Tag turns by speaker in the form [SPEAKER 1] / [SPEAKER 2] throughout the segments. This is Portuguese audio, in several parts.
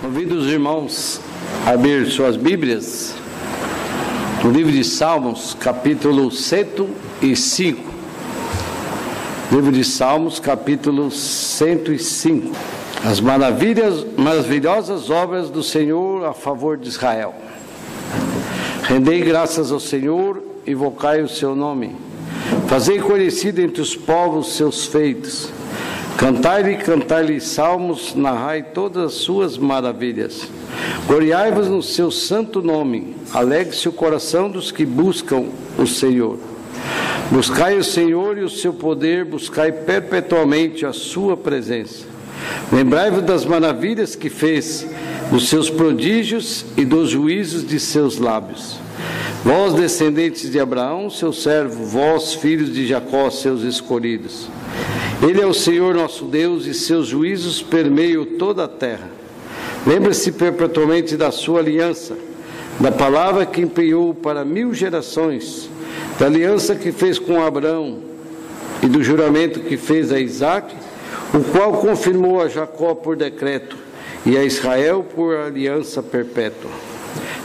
[SPEAKER 1] Convido os irmãos a abrir suas Bíblias no livro de Salmos, capítulo 105. Livro de Salmos, capítulo 105. As maravilhas, maravilhosas obras do Senhor a favor de Israel. Rendei graças ao Senhor, invocai o seu nome. Fazei conhecido entre os povos seus feitos. Cantai-lhe, cantai-lhe salmos, narrai todas as suas maravilhas. Gloriai-vos no seu santo nome, alegre-se o coração dos que buscam o Senhor. Buscai o Senhor e o seu poder, buscai perpetuamente a sua presença. Lembrai-vos das maravilhas que fez, dos seus prodígios e dos juízos de seus lábios. Vós, descendentes de Abraão, seu servo, vós, filhos de Jacó, seus escolhidos. Ele é o Senhor nosso Deus e seus juízos permeiam toda a terra. Lembre-se perpetuamente da sua aliança, da palavra que empenhou para mil gerações, da aliança que fez com Abraão e do juramento que fez a Isaac, o qual confirmou a Jacó por decreto e a Israel por aliança perpétua,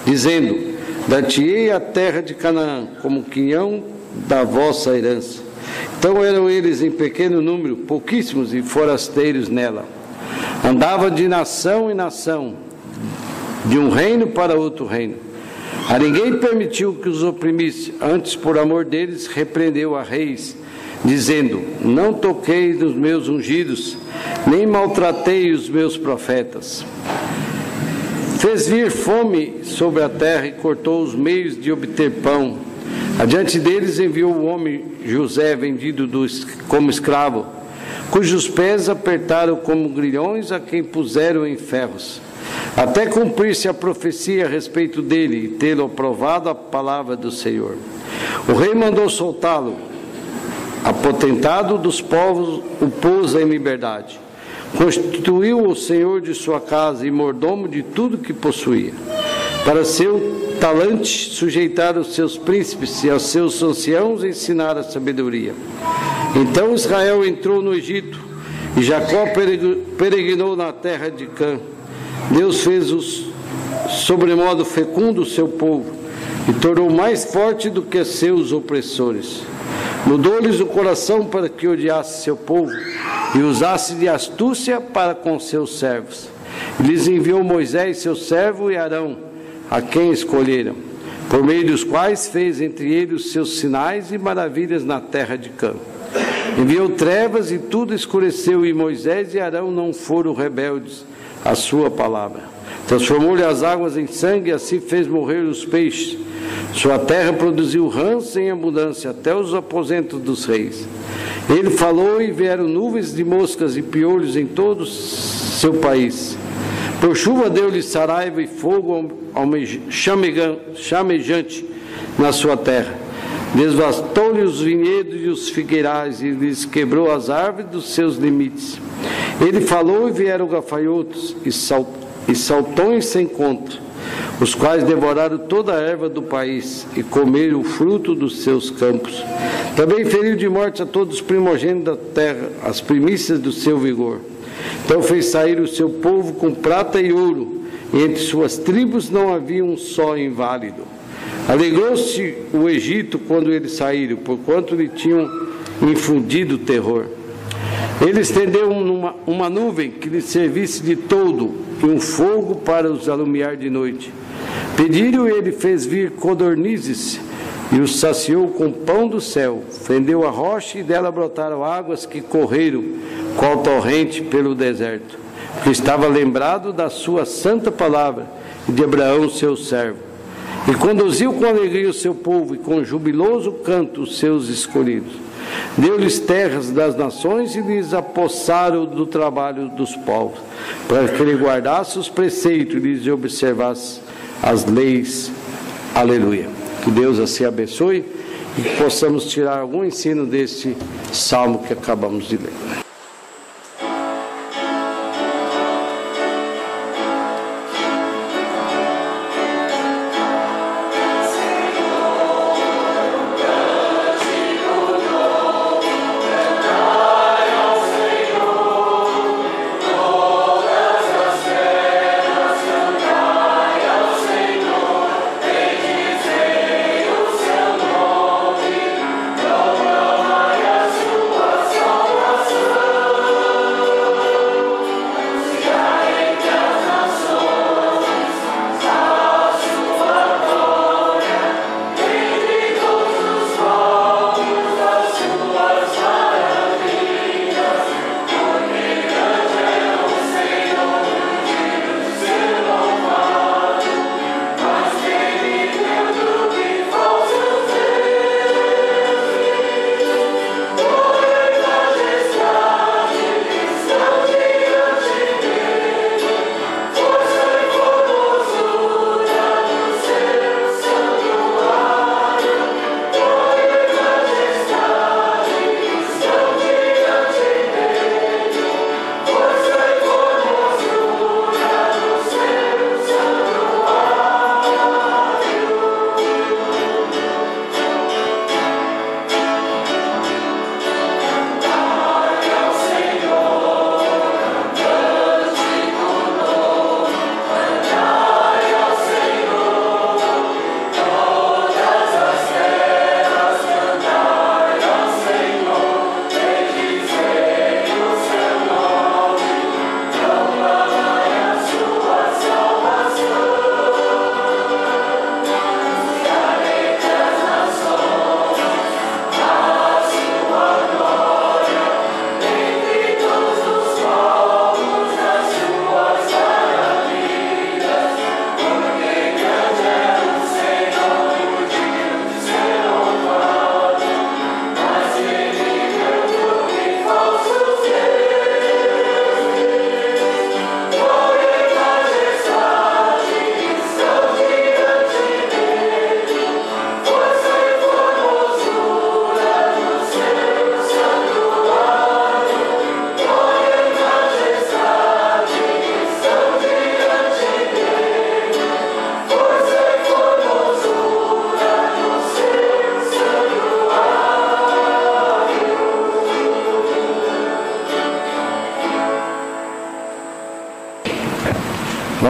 [SPEAKER 1] dizendo: Dar-te-ei a terra de Canaã como quinhão da vossa herança. Então eram eles em pequeno número, pouquíssimos e forasteiros nela. Andavam de nação em nação, de um reino para outro reino. A ninguém permitiu que os oprimisse, antes, por amor deles, repreendeu a reis, dizendo: Não toquei nos meus ungidos, nem maltratei os meus profetas. Fez vir fome sobre a terra e cortou os meios de obter pão Adiante deles enviou o homem José, vendido do, como escravo, cujos pés apertaram como grilhões a quem puseram em ferros, até cumprir-se a profecia a respeito dele e tê-lo aprovado a palavra do Senhor. O rei mandou soltá-lo, apotentado dos povos, o pôs em liberdade. Constituiu o senhor de sua casa e mordomo de tudo que possuía. Para seu Talante sujeitar os seus príncipes e aos seus anciãos ensinar a sabedoria. Então Israel entrou no Egito e Jacó peregrinou na terra de Cã. Deus fez os sobremodo fecundo o seu povo e tornou mais forte do que seus opressores. Mudou-lhes o coração para que odiasse seu povo e usasse de astúcia para com seus servos. Lhes enviou Moisés, seu servo, e Arão a quem escolheram, por meio dos quais fez entre eles seus sinais e maravilhas na terra de Cã. Enviou trevas e tudo escureceu, e Moisés e Arão não foram rebeldes à sua palavra. Transformou-lhe as águas em sangue e assim fez morrer os peixes. Sua terra produziu rãs em abundância, até os aposentos dos reis. Ele falou e vieram nuvens de moscas e piolhos em todo seu país. Por chuva deu-lhe saraiva e fogo chamejante na sua terra. Desvastou-lhe os vinhedos e os figueirais e lhes quebrou as árvores dos seus limites. Ele falou e vieram gafanhotos e, e saltões sem conta, os quais devoraram toda a erva do país e comeram o fruto dos seus campos. Também feriu de morte a todos os primogênitos da terra, as primícias do seu vigor. Então fez sair o seu povo com prata e ouro, e entre suas tribos não havia um só inválido. Alegrou-se o Egito quando eles saíram, porquanto lhe tinham infundido terror. Ele estendeu uma, uma nuvem que lhe servisse de todo e um fogo para os alumiar de noite. Pediram e ele fez vir codornizes e os saciou com pão do céu. Fendeu a rocha e dela brotaram águas que correram qual torrente pelo deserto, que estava lembrado da sua santa palavra e de Abraão, seu servo. E conduziu com alegria o seu povo e com jubiloso canto os seus escolhidos. Deu-lhes terras das nações e lhes apossaram do trabalho dos povos, para que ele guardasse os preceitos e lhes observasse as leis. Aleluia. Que Deus assim abençoe e que possamos tirar algum ensino deste salmo que acabamos de ler.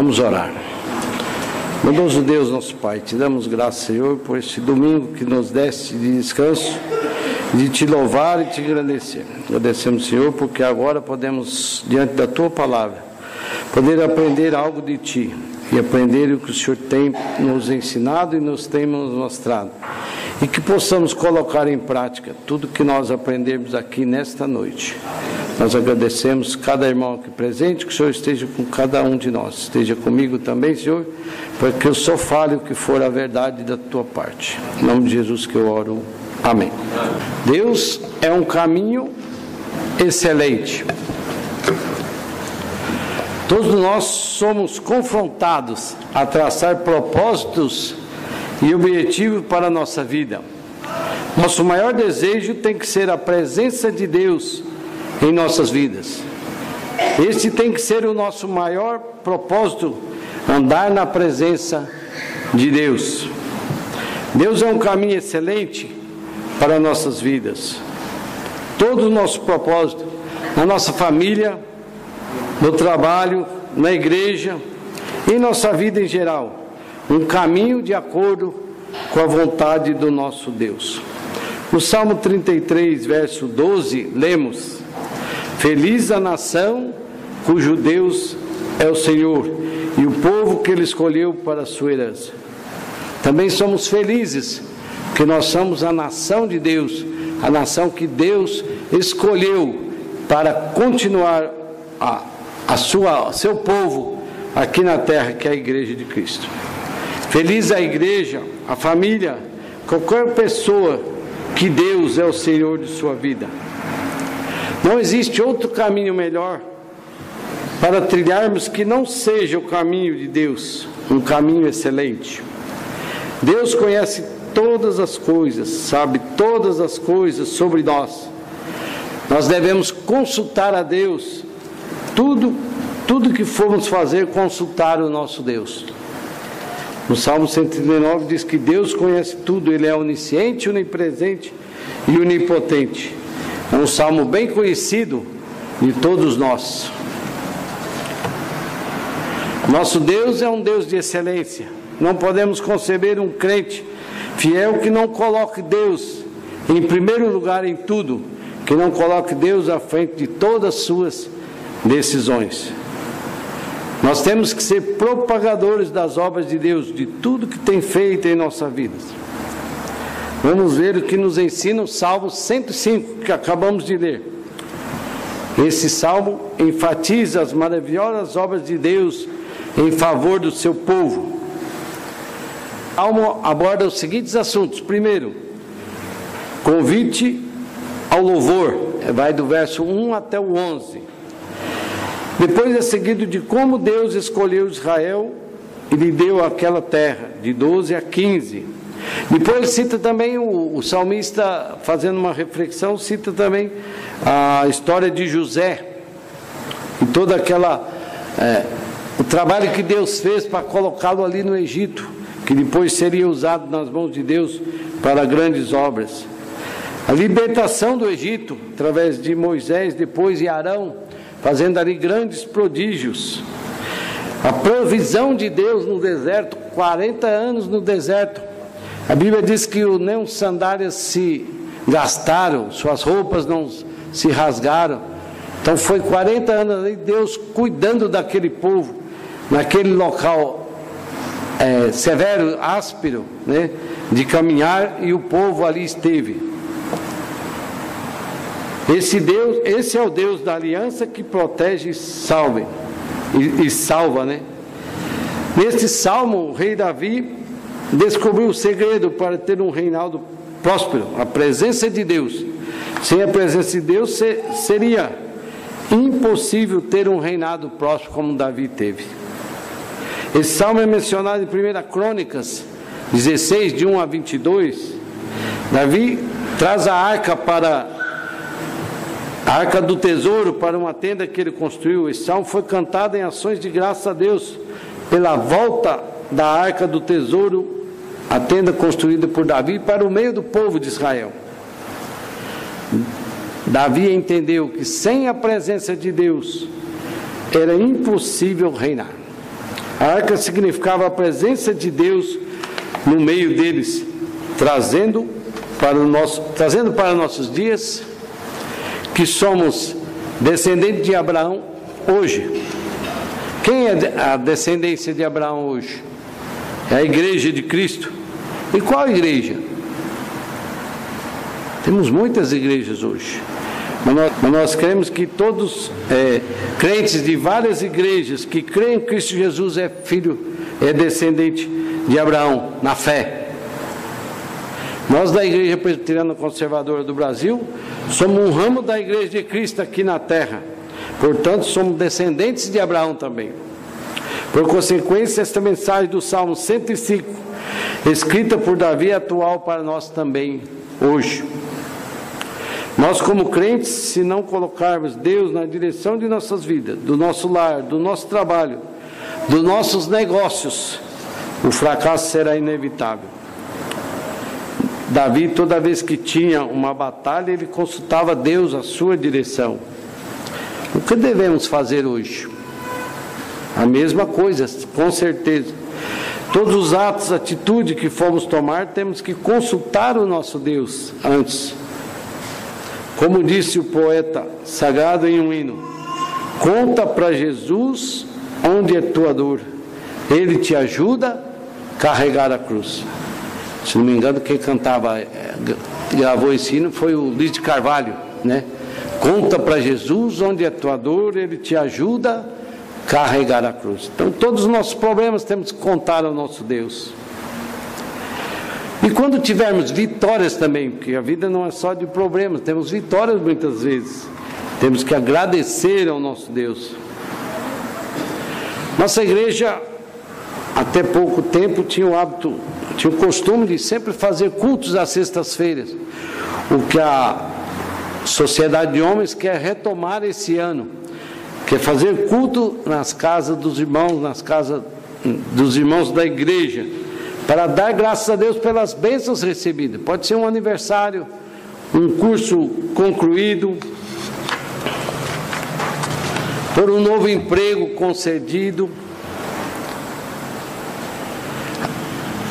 [SPEAKER 1] Vamos orar. Bondoso Deus, nosso Pai, te damos graça, Senhor, por este domingo que nos deste de descanso, de te louvar e te agradecer. Agradecemos, Senhor, porque agora podemos, diante da tua palavra, poder aprender algo de ti e aprender o que o Senhor tem nos ensinado e nos tem nos mostrado. E que possamos colocar em prática tudo que nós aprendemos aqui nesta noite. Nós agradecemos cada irmão aqui presente, que o Senhor esteja com cada um de nós. Esteja comigo também, Senhor, para que eu só fale o que for a verdade da tua parte. Em nome de Jesus que eu oro. Amém. Deus é um caminho excelente. Todos nós somos confrontados a traçar propósitos e objetivos para a nossa vida. Nosso maior desejo tem que ser a presença de Deus em nossas vidas. Este tem que ser o nosso maior propósito, andar na presença de Deus. Deus é um caminho excelente para nossas vidas. Todo o nosso propósito, na nossa família, no trabalho, na igreja, em nossa vida em geral, um caminho de acordo com a vontade do nosso Deus. No Salmo 33, verso 12, lemos: Feliz a nação cujo Deus é o Senhor e o povo que ele escolheu para a sua herança. Também somos felizes porque nós somos a nação de Deus, a nação que Deus escolheu para continuar a, a sua seu povo aqui na terra, que é a igreja de Cristo. Feliz a igreja, a família, qualquer pessoa que Deus é o Senhor de sua vida. Não existe outro caminho melhor para trilharmos que não seja o caminho de Deus, um caminho excelente. Deus conhece todas as coisas, sabe todas as coisas sobre nós. Nós devemos consultar a Deus, tudo, tudo que formos fazer, consultar o nosso Deus. No Salmo 139 diz que Deus conhece tudo, Ele é onisciente, onipresente e onipotente. É um salmo bem conhecido de todos nós. Nosso Deus é um Deus de excelência. Não podemos conceber um crente fiel que não coloque Deus em primeiro lugar em tudo, que não coloque Deus à frente de todas as suas decisões. Nós temos que ser propagadores das obras de Deus, de tudo que tem feito em nossa vida. Vamos ver o que nos ensina o Salmo 105, que acabamos de ler. Esse salmo enfatiza as maravilhosas obras de Deus em favor do seu povo. O salmo aborda os seguintes assuntos: primeiro, convite ao louvor, vai do verso 1 até o 11. Depois é seguido de como Deus escolheu Israel e lhe deu aquela terra, de 12 a 15. Depois ele cita também o, o salmista, fazendo uma reflexão, cita também a história de José e toda aquela é, o trabalho que Deus fez para colocá-lo ali no Egito, que depois seria usado nas mãos de Deus para grandes obras. A libertação do Egito através de Moisés, depois e Arão, fazendo ali grandes prodígios. A provisão de Deus no deserto, 40 anos no deserto, a Bíblia diz que nem sandálias se gastaram, suas roupas não se rasgaram. Então foi 40 anos ali, Deus cuidando daquele povo, naquele local é, severo, áspero, né, de caminhar, e o povo ali esteve. Esse Deus, esse é o Deus da aliança que protege e e, e salva, né? Neste salmo, o rei Davi descobriu o segredo para ter um reinado próspero, a presença de Deus. Sem a presença de Deus seria impossível ter um reinado próspero como Davi teve. Esse salmo é mencionado em 1 Crônicas 16, de 1 a 22. Davi traz a arca para a arca do tesouro para uma tenda que ele construiu. Esse salmo foi cantado em ações de graça a Deus pela volta da arca do tesouro a tenda construída por Davi para o meio do povo de Israel. Davi entendeu que sem a presença de Deus era impossível reinar. A arca significava a presença de Deus no meio deles, trazendo para, o nosso, trazendo para nossos dias que somos descendentes de Abraão hoje. Quem é a descendência de Abraão hoje? É a igreja de Cristo. E qual igreja? Temos muitas igrejas hoje. Mas nós, mas nós cremos que todos é, crentes de várias igrejas que creem que Cristo Jesus é filho, é descendente de Abraão, na fé. Nós da Igreja Presbiteriana Conservadora do Brasil somos um ramo da Igreja de Cristo aqui na terra. Portanto, somos descendentes de Abraão também. Por consequência, esta mensagem do Salmo 105, escrita por Davi, é atual para nós também hoje. Nós, como crentes, se não colocarmos Deus na direção de nossas vidas, do nosso lar, do nosso trabalho, dos nossos negócios, o fracasso será inevitável. Davi, toda vez que tinha uma batalha, ele consultava Deus, a sua direção. O que devemos fazer hoje? A mesma coisa, com certeza. Todos os atos, atitude que formos tomar, temos que consultar o nosso Deus antes. Como disse o poeta sagrado em um hino: Conta para Jesus onde é tua dor, ele te ajuda a carregar a cruz. Se não me engano, quem cantava, eh, gravou esse hino foi o Luiz de Carvalho, né? Conta para Jesus onde é tua dor, ele te ajuda carregar a cruz. Então, todos os nossos problemas temos que contar ao nosso Deus. E quando tivermos vitórias também, porque a vida não é só de problemas, temos vitórias muitas vezes. Temos que agradecer ao nosso Deus. Nossa igreja, até pouco tempo, tinha o hábito, tinha o costume de sempre fazer cultos às sextas-feiras. O que a Sociedade de Homens quer retomar esse ano, quer fazer culto nas casas dos irmãos, nas casas dos irmãos da igreja para dar graças a Deus pelas bênçãos recebidas. Pode ser um aniversário, um curso concluído, por um novo emprego concedido.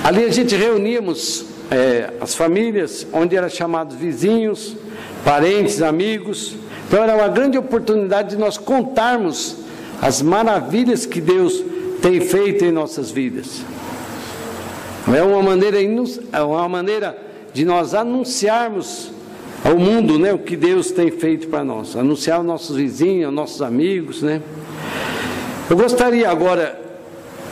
[SPEAKER 1] Ali a gente reuníamos é, as famílias, onde eram chamados vizinhos, parentes, amigos. Então era uma grande oportunidade de nós contarmos as maravilhas que Deus tem feito em nossas vidas. É uma maneira, é uma maneira de nós anunciarmos ao mundo né, o que Deus tem feito para nós, anunciar aos nossos vizinhos, aos nossos amigos. Né? Eu gostaria agora,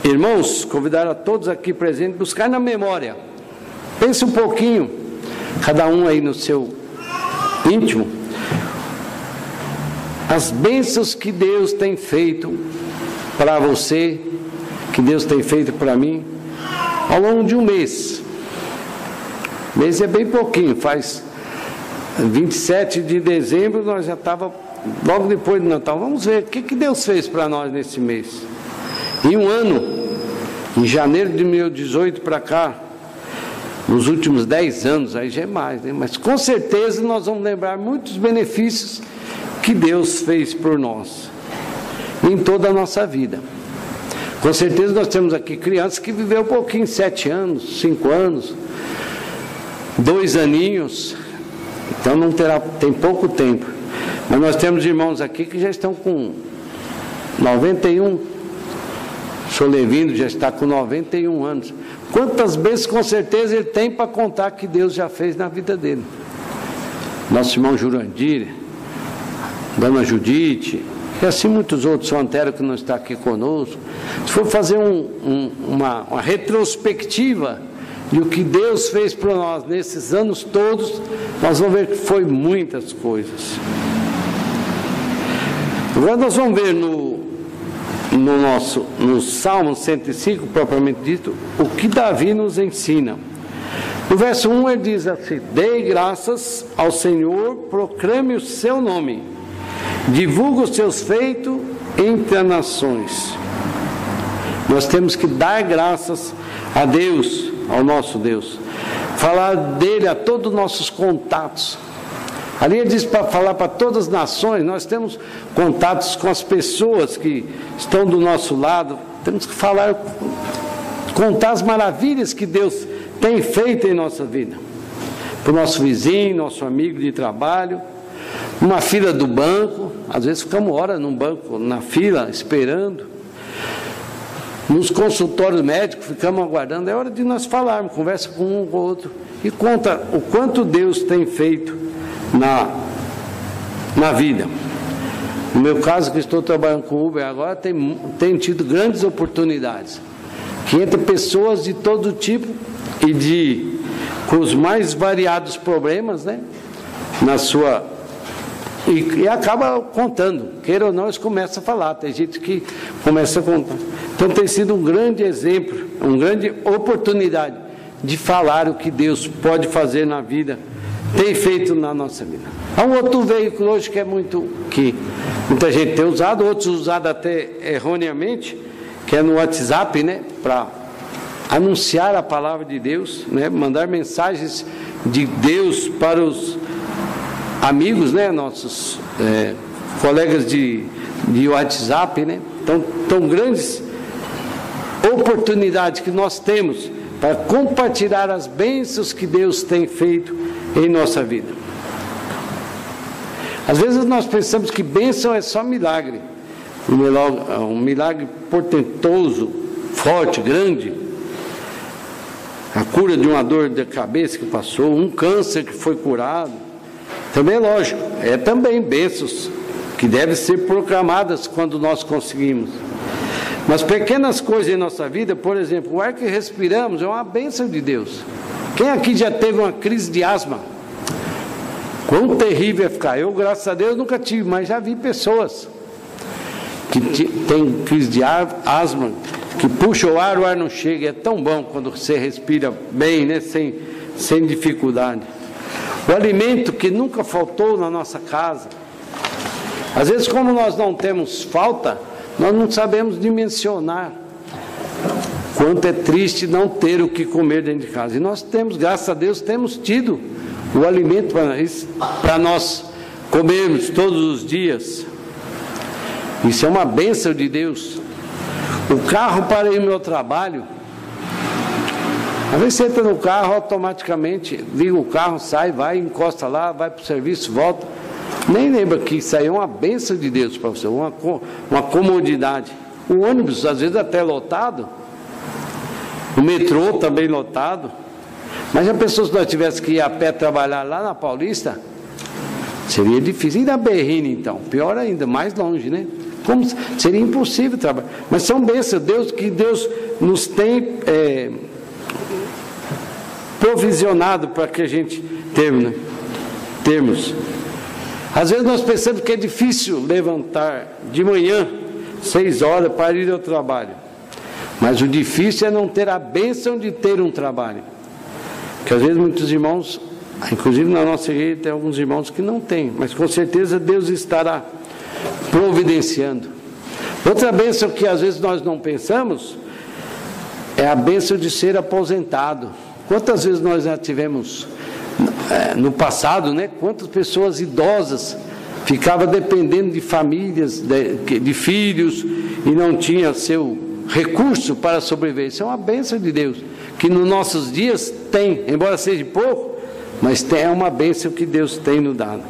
[SPEAKER 1] irmãos, convidar a todos aqui presentes, buscar na memória. Pense um pouquinho, cada um aí no seu íntimo, as bênçãos que Deus tem feito para você, que Deus tem feito para mim ao longo de um mês. Mês é bem pouquinho, faz 27 de dezembro, nós já estava logo depois do Natal. Vamos ver o que, que Deus fez para nós nesse mês. Em um ano, em janeiro de 2018 para cá, nos últimos 10 anos, aí já é mais, né? mas com certeza nós vamos lembrar muitos benefícios que Deus fez por nós em toda a nossa vida. Com certeza nós temos aqui crianças que viveu um pouquinho, sete anos, cinco anos, dois aninhos, então não terá, tem pouco tempo. Mas nós temos irmãos aqui que já estão com 91. O Levino já está com 91 anos. Quantas vezes com certeza ele tem para contar que Deus já fez na vida dele? Nosso irmão Jurandir, Dona Judite, e assim muitos outros, o Antero que não está aqui conosco. Se for fazer um, um, uma, uma retrospectiva de o que Deus fez para nós nesses anos todos, nós vamos ver que foi muitas coisas. Agora nós vamos ver no, no nosso no Salmo 105, propriamente dito, o que Davi nos ensina. No verso 1 ele diz assim: Dei graças ao Senhor, proclame o seu nome divulga os seus feitos entre as nações. Nós temos que dar graças a Deus, ao nosso Deus, falar dele a todos os nossos contatos. Ali ele diz para falar para todas as nações, nós temos contatos com as pessoas que estão do nosso lado, temos que falar, contar as maravilhas que Deus tem feito em nossa vida. Para o nosso vizinho, nosso amigo de trabalho, uma fila do banco, às vezes ficamos horas num banco, na fila, esperando. Nos consultórios médicos, ficamos aguardando, é hora de nós falarmos, conversa com um com o outro e conta o quanto Deus tem feito na, na vida. No meu caso, que estou trabalhando com Uber agora, tem, tem tido grandes oportunidades. Que entre pessoas de todo tipo e de com os mais variados problemas, né? Na sua e, e, acaba contando, queira ou não, eles começam a falar. Tem gente que começa a contar. Então tem sido um grande exemplo, uma grande oportunidade de falar o que Deus pode fazer na vida, tem feito na nossa vida. Há um outro veículo hoje que é muito que muita gente tem usado, outros usado até erroneamente, que é no WhatsApp, né, para anunciar a palavra de Deus, né, mandar mensagens de Deus para os amigos, né, nossos é, colegas de, de WhatsApp, né, tão, tão grandes oportunidades que nós temos para compartilhar as bênçãos que Deus tem feito em nossa vida. Às vezes nós pensamos que bênção é só milagre, um milagre, um milagre portentoso, forte, grande. A cura de uma dor de cabeça que passou, um câncer que foi curado. Também é lógico, é também bênçãos que devem ser proclamadas quando nós conseguimos. Mas pequenas coisas em nossa vida, por exemplo, o ar que respiramos é uma bênção de Deus. Quem aqui já teve uma crise de asma? Quão terrível é ficar. Eu, graças a Deus, nunca tive, mas já vi pessoas que têm crise de asma, que puxa o ar, o ar não chega. É tão bom quando você respira bem, né? sem, sem dificuldade. O alimento que nunca faltou na nossa casa. Às vezes, como nós não temos falta, nós não sabemos dimensionar quanto é triste não ter o que comer dentro de casa. E nós temos, graças a Deus, temos tido o alimento para nós comermos todos os dias. Isso é uma bênção de Deus. O carro para ir ao meu trabalho. Às vezes você entra no carro, automaticamente liga o carro, sai, vai, encosta lá, vai para o serviço, volta. Nem lembra que isso aí é uma bênção de Deus para você, uma, uma comodidade. O ônibus, às vezes, até lotado. O metrô também lotado. Mas a pessoa, se nós tivéssemos que ir a pé trabalhar lá na Paulista, seria difícil. E na Berrine, então? Pior ainda, mais longe, né? Como seria impossível trabalhar. Mas são bênçãos, Deus, que Deus nos tem é, provisionado para que a gente termine, termos. Às vezes nós pensamos que é difícil levantar de manhã, seis horas, para ir ao trabalho. Mas o difícil é não ter a bênção de ter um trabalho. Que às vezes muitos irmãos, inclusive na nossa igreja, tem alguns irmãos que não têm, mas com certeza Deus estará providenciando. Outra bênção que às vezes nós não pensamos é a bênção de ser aposentado. Quantas vezes nós já tivemos é, no passado, né, quantas pessoas idosas ficavam dependendo de famílias, de, de filhos, e não tinha seu recurso para sobreviver. Isso é uma bênção de Deus, que nos nossos dias tem, embora seja pouco, mas é uma bênção que Deus tem nos dado.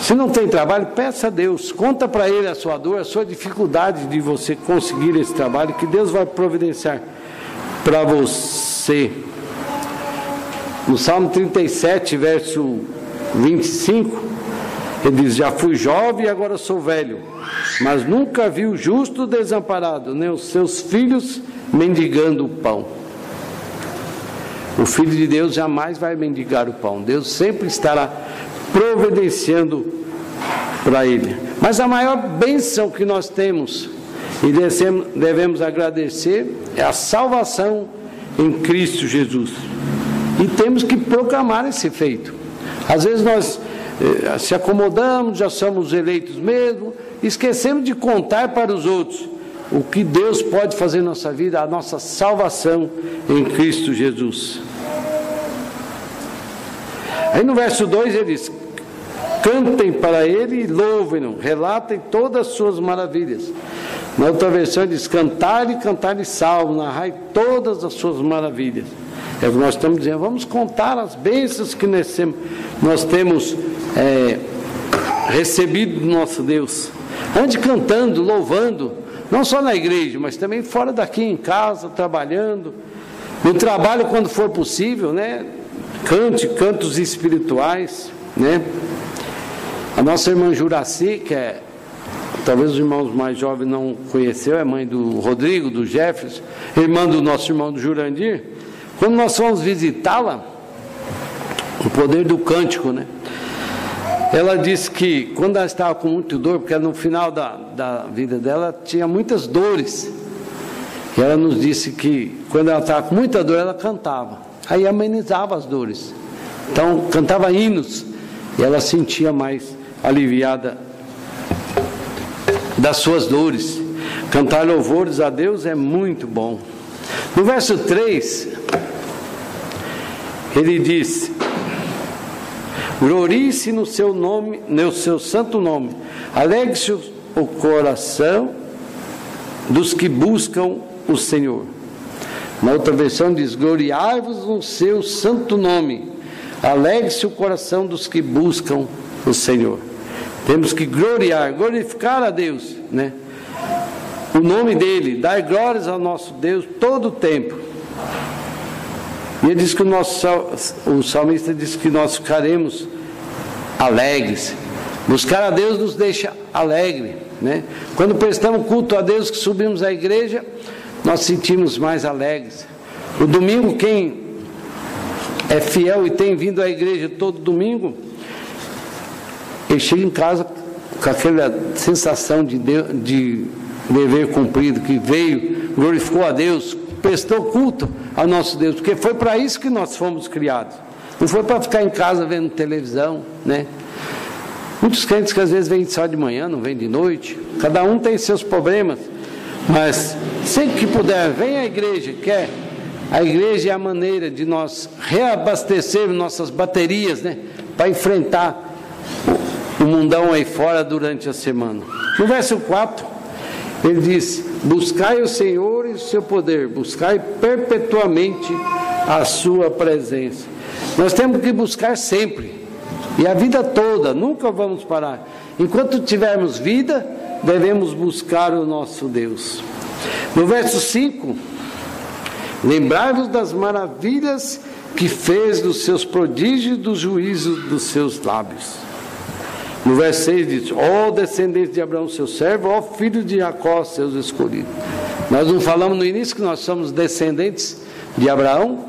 [SPEAKER 1] Se não tem trabalho, peça a Deus, conta para Ele a sua dor, a sua dificuldade de você conseguir esse trabalho, que Deus vai providenciar para você. No Salmo 37, verso 25, ele diz: Já fui jovem e agora sou velho, mas nunca vi o justo desamparado, nem os seus filhos mendigando o pão. O Filho de Deus jamais vai mendigar o pão, Deus sempre estará providenciando para ele. Mas a maior bênção que nós temos e devemos agradecer a salvação em Cristo Jesus. E temos que proclamar esse feito. Às vezes nós eh, se acomodamos, já somos eleitos mesmo, esquecemos de contar para os outros o que Deus pode fazer na nossa vida, a nossa salvação em Cristo Jesus. Aí no verso 2 ele diz: Cantem para ele e louvem-no, relatem todas as suas maravilhas. Na outra versão diz: cantar e cantar e salvo, narrai todas as suas maravilhas. É o que nós estamos dizendo. Vamos contar as bênçãos que nós temos é, recebido do nosso Deus. Ande cantando, louvando, não só na igreja, mas também fora daqui, em casa, trabalhando. No trabalho, quando for possível, né? Cante cantos espirituais, né? A nossa irmã Juraci, que é talvez os irmãos mais jovens não conheceu, é mãe do Rodrigo, do Jefferson, irmã do nosso irmão do Jurandir. Quando nós fomos visitá-la, o poder do cântico, né? Ela disse que quando ela estava com muito dor, porque no final da, da vida dela tinha muitas dores. E ela nos disse que quando ela estava com muita dor, ela cantava. Aí amenizava as dores. Então cantava hinos e ela sentia mais aliviada das suas dores. Cantar louvores a Deus é muito bom. No verso 3, ele diz: Glorice no seu nome, no seu santo nome. Alegre-se o coração dos que buscam o Senhor. Na outra versão diz: Gloriai-vos no seu santo nome. Alegre-se o coração dos que buscam o Senhor. Temos que gloriar, glorificar a Deus, né? O nome dele, dar glórias ao nosso Deus todo o tempo. E ele diz que o nosso o salmista diz que nós ficaremos alegres. Buscar a Deus nos deixa alegre, né? Quando prestamos culto a Deus, que subimos à igreja, nós sentimos mais alegres. O domingo, quem é fiel e tem vindo à igreja todo domingo, ele chega em casa com aquela sensação de, de dever cumprido, que veio, glorificou a Deus, prestou culto ao nosso Deus, porque foi para isso que nós fomos criados. Não foi para ficar em casa vendo televisão, né? Muitos crentes que às vezes vêm só de manhã, não vêm de noite. Cada um tem seus problemas. Mas sempre que puder, vem à igreja, quer. A igreja é a maneira de nós reabastecermos nossas baterias, né? Para enfrentar o mundão aí fora durante a semana. No verso 4, ele diz: Buscai o Senhor e o seu poder, buscai perpetuamente a sua presença. Nós temos que buscar sempre, e a vida toda, nunca vamos parar. Enquanto tivermos vida, devemos buscar o nosso Deus. No verso 5, lembrai-vos das maravilhas que fez dos seus prodígios dos juízos dos seus lábios. No verso 6 diz: Ó oh, descendentes de Abraão, seu servo, ó oh, filho de Jacó, seus escolhidos. Nós não falamos no início que nós somos descendentes de Abraão,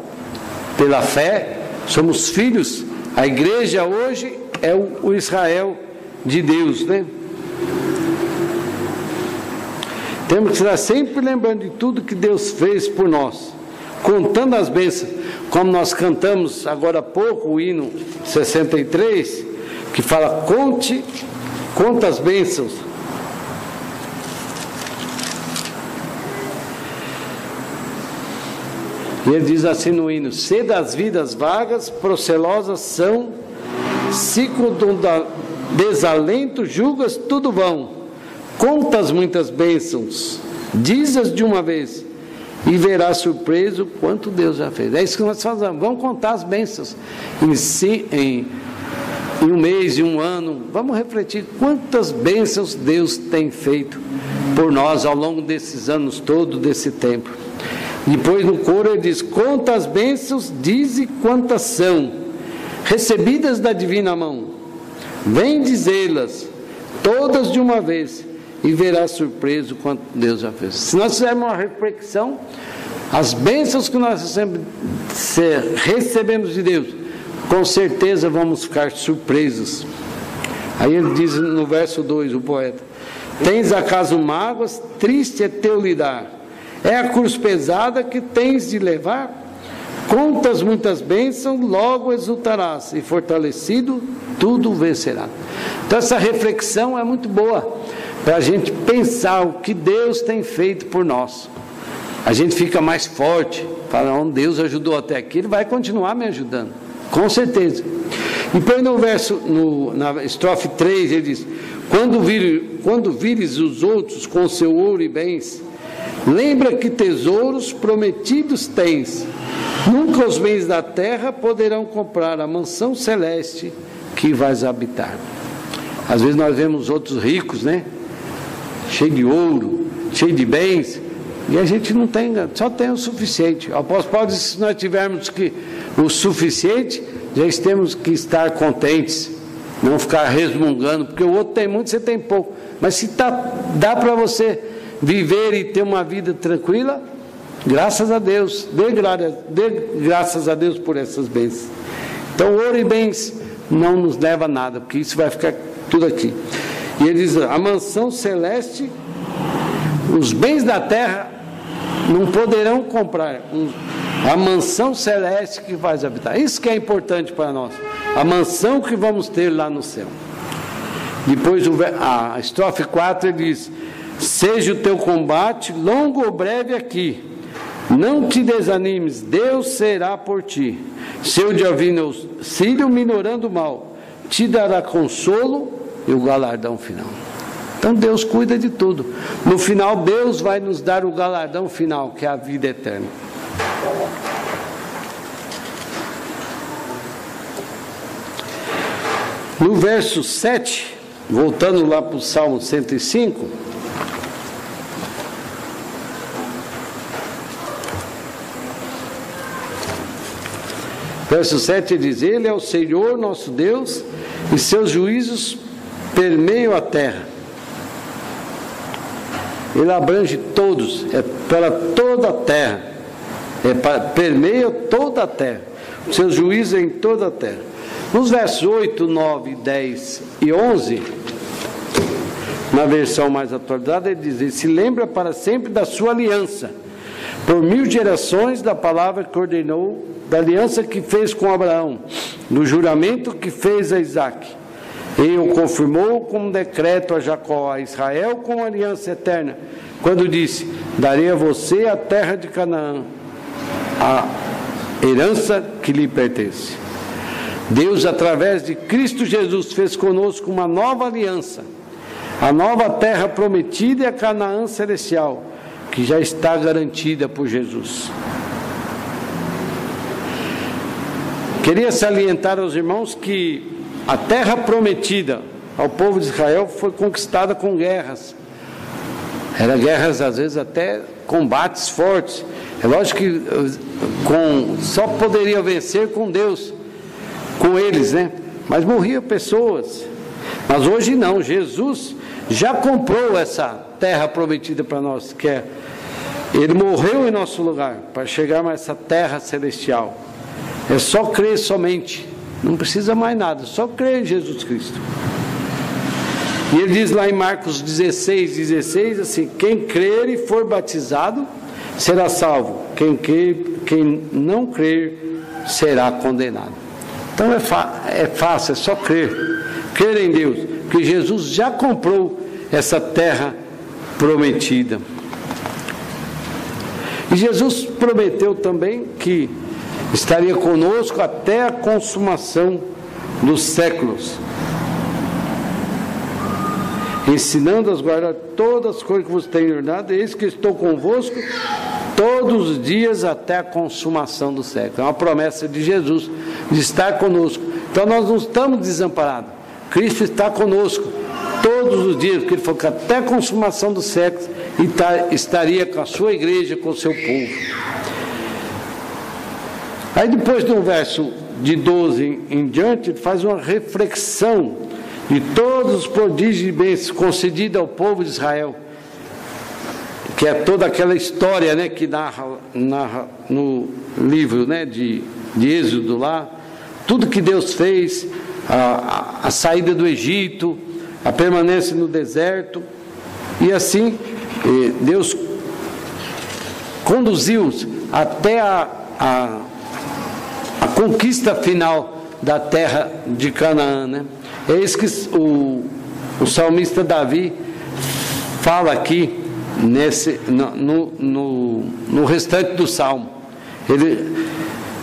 [SPEAKER 1] pela fé, somos filhos. A igreja hoje é o Israel de Deus, né? Temos que estar sempre lembrando de tudo que Deus fez por nós, contando as bênçãos, como nós cantamos agora há pouco o hino 63 que fala: conte quantas bênçãos. E ele diz assim no hino: Se das vidas vagas, procelosas são, ciclo do desalento, julgas tudo vão. Contas muitas bênçãs, dizas de uma vez, e verás surpreso quanto Deus já fez. É isso que nós fazemos. Vamos contar as bênçãos em, si, em em um mês, em um ano, vamos refletir quantas bênçãos Deus tem feito por nós ao longo desses anos todos, desse tempo. Depois no coro ele diz: Quantas bênçãos, dize quantas são, recebidas da divina mão. Vem dizê-las, todas de uma vez, e verá surpreso quanto Deus já fez. Se nós fizermos uma reflexão, as bênçãos que nós recebemos de Deus, com certeza vamos ficar surpresos. Aí ele diz no verso 2, o poeta: Tens acaso mágoas, triste é teu lidar. É a cruz pesada que tens de levar? Contas muitas bênçãos, logo exultarás, e fortalecido, tudo vencerá. Então, essa reflexão é muito boa para a gente pensar o que Deus tem feito por nós. A gente fica mais forte, fala, onde Deus ajudou até aqui, Ele vai continuar me ajudando. Com certeza. Depois no verso, no, na estrofe 3, ele diz: Quando, vir, quando vires os outros com seu ouro e bens, lembra que tesouros prometidos tens. Nunca os bens da terra poderão comprar a mansão celeste que vais habitar. Às vezes nós vemos outros ricos, né? Cheio de ouro, cheio de bens, e a gente não tem, só tem o suficiente. O apóstolo Paulo disse: se nós tivermos que, o suficiente, já temos que estar contentes, não ficar resmungando, porque o outro tem muito, você tem pouco. Mas se tá, dá para você viver e ter uma vida tranquila, graças a Deus, dê, glória, dê graças a Deus por essas bênçãos. Então, ouro e bens não nos leva a nada, porque isso vai ficar tudo aqui. E ele diz: a mansão celeste, os bens da terra não poderão comprar a mansão celeste que vais habitar. Isso que é importante para nós. A mansão que vamos ter lá no céu. Depois a estrofe 4 ele diz: Seja o teu combate longo ou breve aqui. Não te desanimes, Deus será por ti. Seu divino auxílio minorando o mal, te dará consolo e o galardão final. Então Deus cuida de tudo. No final, Deus vai nos dar o galardão final, que é a vida eterna. No verso 7, voltando lá para o Salmo 105. Verso 7 diz: Ele é o Senhor nosso Deus, e seus juízos permeiam a terra. Ele abrange todos, é para toda a terra, é para, permeia toda a terra, o seu juízo é em toda a terra. Nos versos 8, 9, 10 e 11, na versão mais atualizada, ele diz: se lembra para sempre da sua aliança, por mil gerações da palavra que ordenou, da aliança que fez com Abraão, do juramento que fez a Isaac e o confirmou como decreto a Jacó, a Israel, como aliança eterna, quando disse: Darei a você a terra de Canaã, a herança que lhe pertence. Deus, através de Cristo Jesus, fez conosco uma nova aliança, a nova terra prometida e a Canaã celestial, que já está garantida por Jesus. Queria salientar aos irmãos que a terra prometida ao povo de Israel foi conquistada com guerras. Eram guerras, às vezes, até combates fortes. É lógico que eh, com, só poderia vencer com Deus, com eles, né? Mas morriam pessoas. Mas hoje não, Jesus já comprou essa terra prometida para nós, que é ele morreu em nosso lugar para chegar a essa terra celestial. É só crer somente. Não precisa mais nada, só crer em Jesus Cristo. E ele diz lá em Marcos 16, 16, assim: quem crer e for batizado será salvo, quem, crer, quem não crer será condenado. Então é, é fácil, é só crer, crer em Deus, porque Jesus já comprou essa terra prometida. E Jesus prometeu também que estaria conosco até a consumação dos séculos, ensinando a guardar todas as coisas que vos tenho ordenado, eis que estou convosco todos os dias até a consumação do século. É uma promessa de Jesus estar conosco. Então nós não estamos desamparados. Cristo está conosco todos os dias, porque ele falou que até a consumação do século estaria com a sua igreja, com o seu povo. Aí depois do verso de 12 em, diante, ele faz uma reflexão de todos os prodígios e bens concedidos ao povo de Israel, que é toda aquela história né, que narra, narra no livro né, de, de Êxodo lá, tudo que Deus fez, a, a, saída do Egito, a permanência no deserto, e assim eh, Deus conduziu-os até a, a a conquista final da terra de Canaã. Né? É isso que o, o salmista Davi fala aqui nesse, no, no, no restante do salmo. Ele,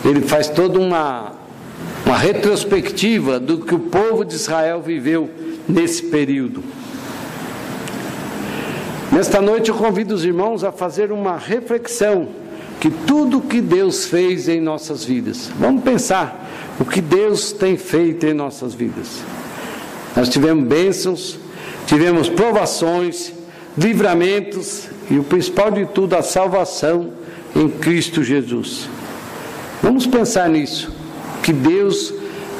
[SPEAKER 1] ele faz toda uma, uma retrospectiva do que o povo de Israel viveu nesse período. Nesta noite eu convido os irmãos a fazer uma reflexão que tudo que Deus fez em nossas vidas. Vamos pensar o que Deus tem feito em nossas vidas. Nós tivemos bênçãos, tivemos provações, livramentos e o principal de tudo, a salvação em Cristo Jesus. Vamos pensar nisso, que Deus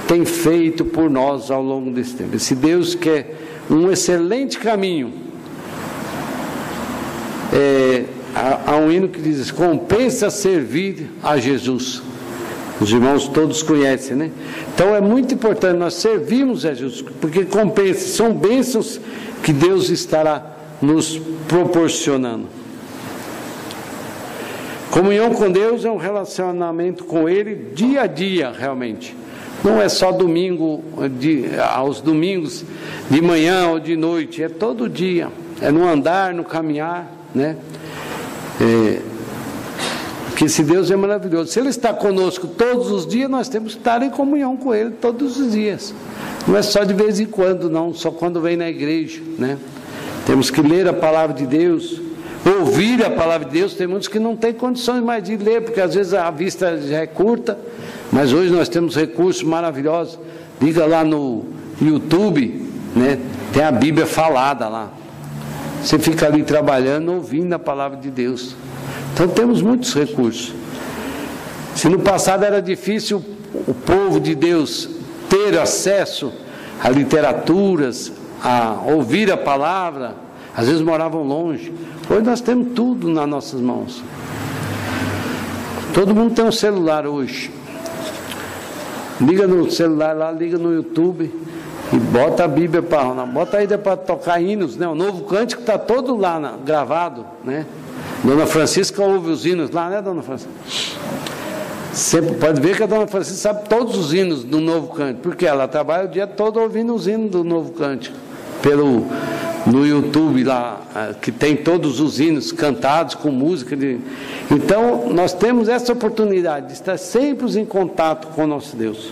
[SPEAKER 1] tem feito por nós ao longo desse tempo. Esse Deus que é um excelente caminho. É, há, há um hino que diz: compensa servir a Jesus. Os irmãos todos conhecem, né? Então é muito importante nós servirmos a Jesus, porque compensa, são bênçãos que Deus estará nos proporcionando. Comunhão com Deus é um relacionamento com Ele dia a dia, realmente. Não é só domingo, de, aos domingos, de manhã ou de noite, é todo dia. É no andar, no caminhar, né? É, que esse Deus é maravilhoso. Se Ele está conosco todos os dias, nós temos que estar em comunhão com Ele todos os dias. Não é só de vez em quando, não, só quando vem na igreja, né? Temos que ler a palavra de Deus, ouvir a palavra de Deus. Tem muitos que não têm condições mais de ler, porque às vezes a vista já é curta, mas hoje nós temos recursos maravilhosos. Liga lá no YouTube, né? Tem a Bíblia falada lá. Você fica ali trabalhando, ouvindo a palavra de Deus. Então temos muitos recursos. Se no passado era difícil o povo de Deus ter acesso a literaturas, a ouvir a palavra, às vezes moravam longe. Hoje nós temos tudo nas nossas mãos. Todo mundo tem um celular hoje. Liga no celular lá, liga no YouTube e bota a Bíblia para. Bota aí para tocar hinos, né? O novo cântico está todo lá na, gravado, né? Dona Francisca ouve os hinos lá, né, Dona Francisca? Você pode ver que a Dona Francisca sabe todos os hinos do Novo Cântico, porque ela trabalha o dia todo ouvindo os hinos do Novo Cântico, pelo, no YouTube lá, ah, que tem todos os hinos cantados com música. De... Então, nós temos essa oportunidade de estar sempre em contato com o nosso Deus.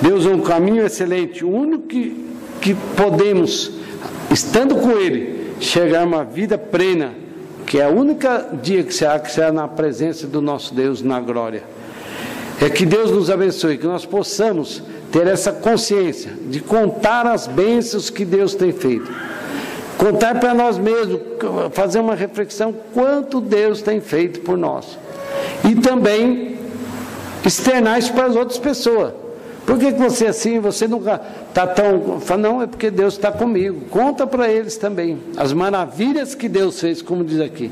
[SPEAKER 1] Deus é um caminho excelente, o único que, que podemos, estando com Ele, chegar a uma vida plena que é a única dia que será que será na presença do nosso Deus na glória. É que Deus nos abençoe, que nós possamos ter essa consciência de contar as bênçãos que Deus tem feito. Contar para nós mesmos, fazer uma reflexão quanto Deus tem feito por nós. E também externar isso para as outras pessoas. Por que, você é assim, você nunca está tão. Fala, não, é porque Deus está comigo. Conta para eles também as maravilhas que Deus fez, como diz aqui.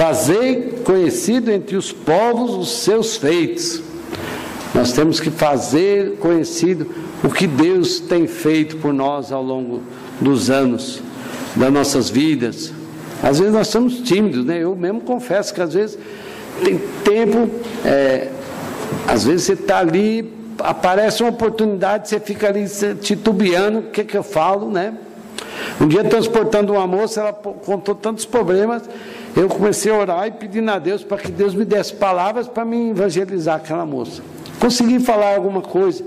[SPEAKER 1] Fazei conhecido entre os povos os seus feitos. Nós temos que fazer conhecido o que Deus tem feito por nós ao longo dos anos, das nossas vidas. Às vezes nós somos tímidos, né? Eu mesmo confesso que às vezes tem tempo. É, às vezes você está ali, aparece uma oportunidade, você fica ali titubeando, o que, que eu falo, né? Um dia transportando uma moça, ela contou tantos problemas, eu comecei a orar e pedindo a Deus para que Deus me desse palavras para me evangelizar aquela moça. Consegui falar alguma coisa.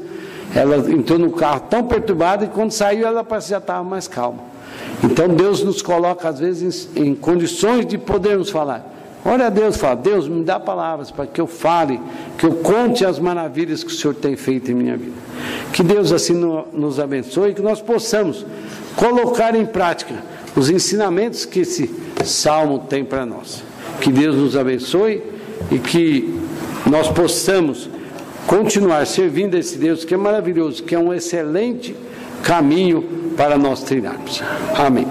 [SPEAKER 1] Ela entrou no carro tão perturbada e quando saiu ela parecia já estava mais calma. Então Deus nos coloca às vezes em, em condições de podermos falar. Ora a Deus, fala, Deus me dá palavras para que eu fale, que eu conte as maravilhas que o Senhor tem feito em minha vida. Que Deus assim nos abençoe e que nós possamos colocar em prática os ensinamentos que esse salmo tem para nós. Que Deus nos abençoe e que nós possamos continuar servindo a esse Deus que é maravilhoso, que é um excelente caminho para nós trilharmos. Amém.